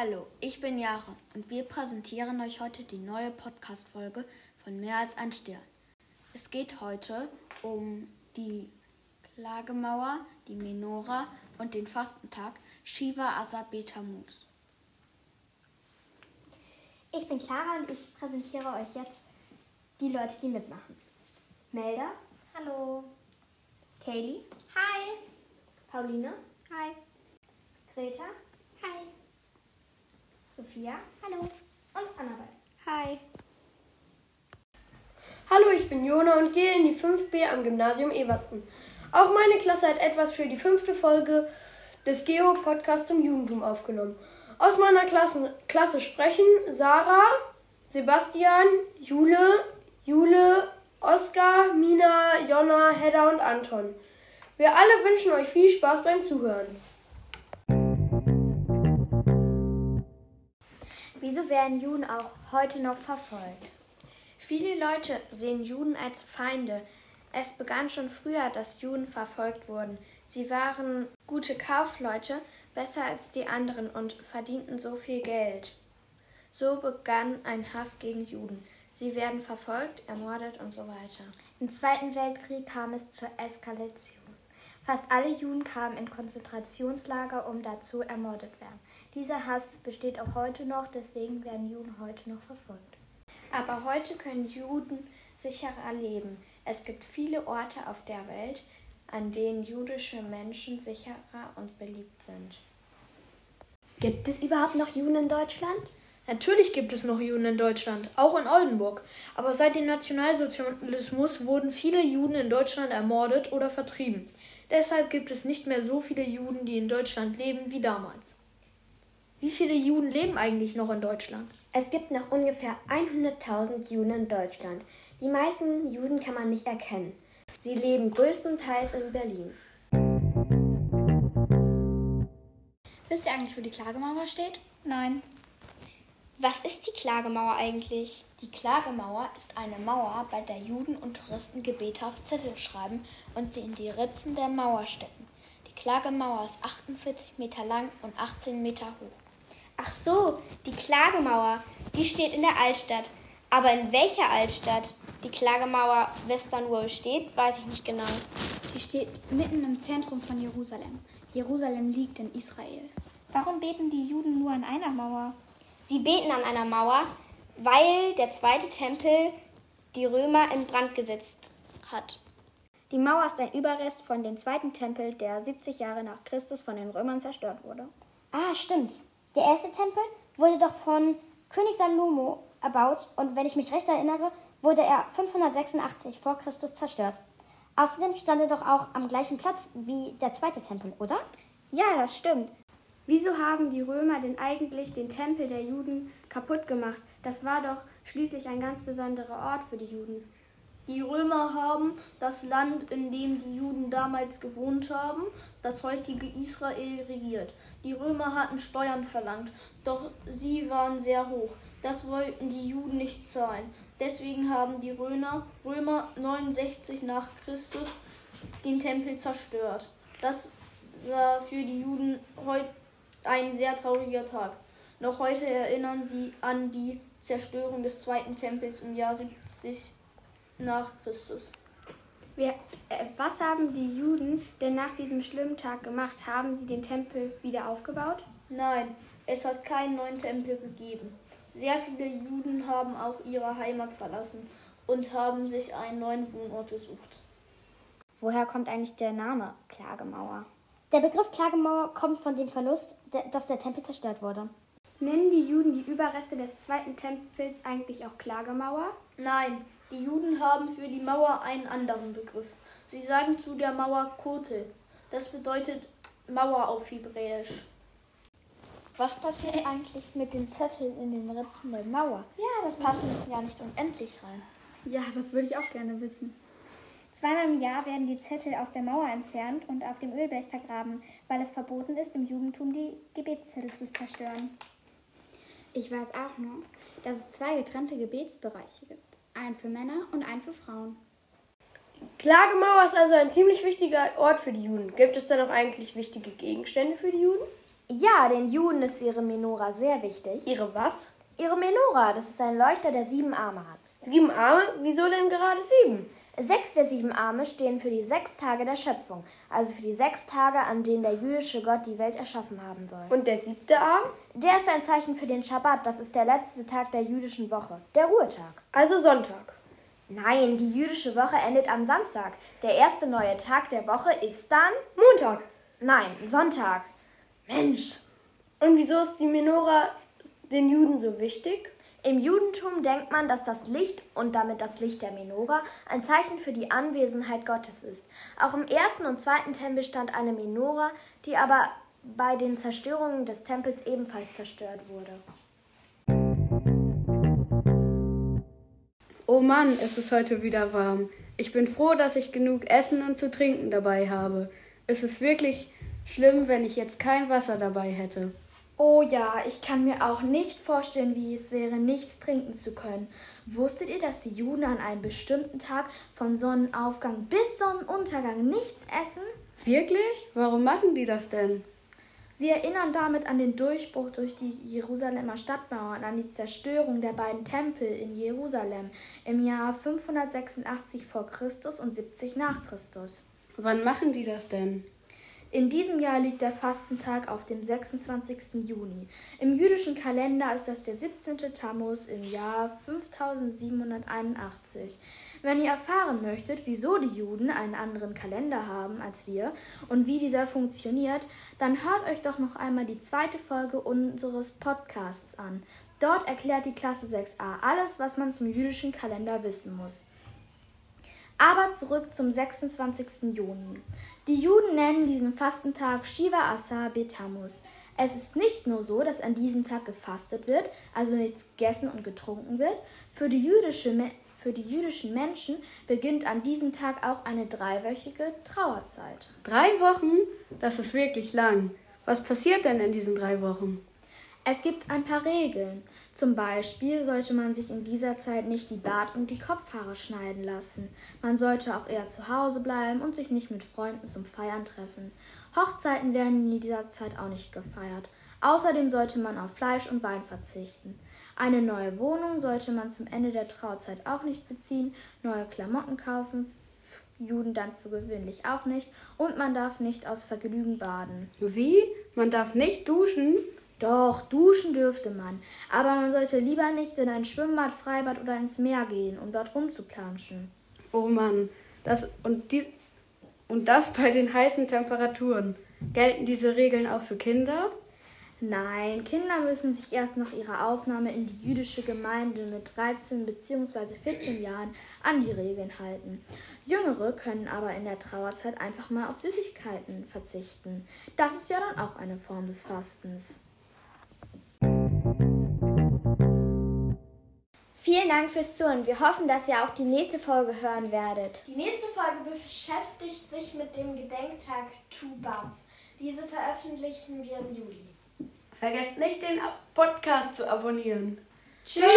Hallo, ich bin Jare und wir präsentieren euch heute die neue Podcast-Folge von Mehr als ein Stern. Es geht heute um die Klagemauer, die Menora und den Fastentag Shiva Asabeta Tammuz. Ich bin Clara und ich präsentiere euch jetzt die Leute, die mitmachen. Melda. Hallo. Kaylee. Hi. Pauline. Hi. Greta. Hi. Sophia. Hallo. Und Annabelle. Hi. Hallo, ich bin Jona und gehe in die 5b am Gymnasium Eversten. Auch meine Klasse hat etwas für die fünfte Folge des Geo-Podcasts zum Judentum aufgenommen. Aus meiner Klasse, Klasse sprechen Sarah, Sebastian, Jule, Jule, Oskar, Mina, Jonna, Hedda und Anton. Wir alle wünschen euch viel Spaß beim Zuhören. Wieso werden Juden auch heute noch verfolgt? Viele Leute sehen Juden als Feinde. Es begann schon früher, dass Juden verfolgt wurden. Sie waren gute Kaufleute, besser als die anderen und verdienten so viel Geld. So begann ein Hass gegen Juden. Sie werden verfolgt, ermordet und so weiter. Im Zweiten Weltkrieg kam es zur Eskalation. Fast alle Juden kamen in Konzentrationslager, um dazu ermordet werden. Dieser Hass besteht auch heute noch, deswegen werden Juden heute noch verfolgt. Aber heute können Juden sicherer leben. Es gibt viele Orte auf der Welt, an denen jüdische Menschen sicherer und beliebt sind. Gibt es überhaupt noch Juden in Deutschland? Natürlich gibt es noch Juden in Deutschland, auch in Oldenburg. Aber seit dem Nationalsozialismus wurden viele Juden in Deutschland ermordet oder vertrieben. Deshalb gibt es nicht mehr so viele Juden, die in Deutschland leben, wie damals. Wie viele Juden leben eigentlich noch in Deutschland? Es gibt noch ungefähr 100.000 Juden in Deutschland. Die meisten Juden kann man nicht erkennen. Sie leben größtenteils in Berlin. Wisst ihr eigentlich, wo die Klagemauer steht? Nein. Was ist die Klagemauer eigentlich? Die Klagemauer ist eine Mauer, bei der Juden und Touristen Gebete auf Zettel schreiben und sie in die Ritzen der Mauer stecken. Die Klagemauer ist 48 Meter lang und 18 Meter hoch. Ach so, die Klagemauer, die steht in der Altstadt. Aber in welcher Altstadt die Klagemauer Westernwall steht, weiß ich nicht genau. Die steht mitten im Zentrum von Jerusalem. Jerusalem liegt in Israel. Warum beten die Juden nur an einer Mauer? Sie beten an einer Mauer, weil der zweite Tempel die Römer in Brand gesetzt hat. Die Mauer ist ein Überrest von dem zweiten Tempel, der 70 Jahre nach Christus von den Römern zerstört wurde. Ah, stimmt. Der erste Tempel wurde doch von König Salomo erbaut und wenn ich mich recht erinnere, wurde er 586 vor Christus zerstört. Außerdem stand er doch auch am gleichen Platz wie der zweite Tempel, oder? Ja, das stimmt. Wieso haben die Römer denn eigentlich den Tempel der Juden kaputt gemacht? Das war doch schließlich ein ganz besonderer Ort für die Juden. Die Römer haben das Land, in dem die Juden damals gewohnt haben, das heutige Israel regiert. Die Römer hatten Steuern verlangt, doch sie waren sehr hoch. Das wollten die Juden nicht zahlen. Deswegen haben die Römer, Römer 69 nach Christus den Tempel zerstört. Das war für die Juden heute ein sehr trauriger Tag. Noch heute erinnern sie an die Zerstörung des zweiten Tempels im Jahr 70 nach Christus. Wir, äh, was haben die Juden denn nach diesem schlimmen Tag gemacht? Haben sie den Tempel wieder aufgebaut? Nein, es hat keinen neuen Tempel gegeben. Sehr viele Juden haben auch ihre Heimat verlassen und haben sich einen neuen Wohnort gesucht. Woher kommt eigentlich der Name Klagemauer? Der Begriff Klagemauer kommt von dem Verlust, dass der Tempel zerstört wurde. Nennen die Juden die Überreste des zweiten Tempels eigentlich auch Klagemauer? Nein, die Juden haben für die Mauer einen anderen Begriff. Sie sagen zu der Mauer Kotel. Das bedeutet Mauer auf Hebräisch. Was passiert eigentlich mit den Zetteln in den Ritzen der Mauer? Ja, das passen ja nicht unendlich rein. Ja, das würde ich auch gerne wissen. Zweimal im Jahr werden die Zettel aus der Mauer entfernt und auf dem Ölberg vergraben, weil es verboten ist, im Judentum die Gebetszettel zu zerstören. Ich weiß auch nur, dass es zwei getrennte Gebetsbereiche gibt. Einen für Männer und einen für Frauen. Klagemauer ist also ein ziemlich wichtiger Ort für die Juden. Gibt es da noch eigentlich wichtige Gegenstände für die Juden? Ja, den Juden ist ihre Menora sehr wichtig. Ihre was? Ihre Menora, das ist ein Leuchter, der sieben Arme hat. Sieben Arme? Wieso denn gerade sieben? Sechs der sieben Arme stehen für die sechs Tage der Schöpfung, also für die sechs Tage, an denen der jüdische Gott die Welt erschaffen haben soll. Und der siebte Arm? Der ist ein Zeichen für den Schabbat, das ist der letzte Tag der jüdischen Woche, der Ruhetag. Also Sonntag. Nein, die jüdische Woche endet am Samstag. Der erste neue Tag der Woche ist dann Montag. Nein, Sonntag. Mensch. Und wieso ist die Menora den Juden so wichtig? Im Judentum denkt man, dass das Licht und damit das Licht der Menora ein Zeichen für die Anwesenheit Gottes ist. Auch im ersten und zweiten Tempel stand eine Menora, die aber bei den Zerstörungen des Tempels ebenfalls zerstört wurde. Oh Mann, es ist heute wieder warm. Ich bin froh, dass ich genug Essen und zu trinken dabei habe. Es ist wirklich schlimm, wenn ich jetzt kein Wasser dabei hätte. Oh ja, ich kann mir auch nicht vorstellen, wie es wäre, nichts trinken zu können. Wusstet ihr, dass die Juden an einem bestimmten Tag von Sonnenaufgang bis Sonnenuntergang nichts essen? Wirklich? Warum machen die das denn? Sie erinnern damit an den Durchbruch durch die Jerusalemer Stadtmauer und an die Zerstörung der beiden Tempel in Jerusalem im Jahr 586 vor Christus und 70 nach Christus. Wann machen die das denn? In diesem Jahr liegt der Fastentag auf dem 26. Juni. Im jüdischen Kalender ist das der 17. Tammuz im Jahr 5781. Wenn ihr erfahren möchtet, wieso die Juden einen anderen Kalender haben als wir und wie dieser funktioniert, dann hört euch doch noch einmal die zweite Folge unseres Podcasts an. Dort erklärt die Klasse 6a alles, was man zum jüdischen Kalender wissen muss. Aber zurück zum 26. Juni. Die Juden nennen diesen Fastentag Shiva Asa Betamus. Es ist nicht nur so, dass an diesem Tag gefastet wird, also nichts gegessen und getrunken wird. Für die, jüdische, für die jüdischen Menschen beginnt an diesem Tag auch eine dreiwöchige Trauerzeit. Drei Wochen? Das ist wirklich lang. Was passiert denn in diesen drei Wochen? Es gibt ein paar Regeln. Zum Beispiel sollte man sich in dieser Zeit nicht die Bart- und die Kopfhaare schneiden lassen. Man sollte auch eher zu Hause bleiben und sich nicht mit Freunden zum Feiern treffen. Hochzeiten werden in dieser Zeit auch nicht gefeiert. Außerdem sollte man auf Fleisch und Wein verzichten. Eine neue Wohnung sollte man zum Ende der Trauzeit auch nicht beziehen, neue Klamotten kaufen, Juden dann für gewöhnlich auch nicht, und man darf nicht aus Vergnügen baden. Wie? Man darf nicht duschen? Doch, duschen dürfte man, aber man sollte lieber nicht in ein Schwimmbad, Freibad oder ins Meer gehen, um dort rumzuplanschen. Oh Mann, das und die und das bei den heißen Temperaturen. Gelten diese Regeln auch für Kinder? Nein, Kinder müssen sich erst nach ihrer Aufnahme in die jüdische Gemeinde mit 13 bzw. 14 Jahren an die Regeln halten. Jüngere können aber in der Trauerzeit einfach mal auf Süßigkeiten verzichten. Das ist ja dann auch eine Form des Fastens. Vielen Dank fürs Zuhören. Wir hoffen, dass ihr auch die nächste Folge hören werdet. Die nächste Folge beschäftigt sich mit dem Gedenktag Tubav. Diese veröffentlichen wir im Juli. Vergesst nicht, den Podcast zu abonnieren. Tschüss.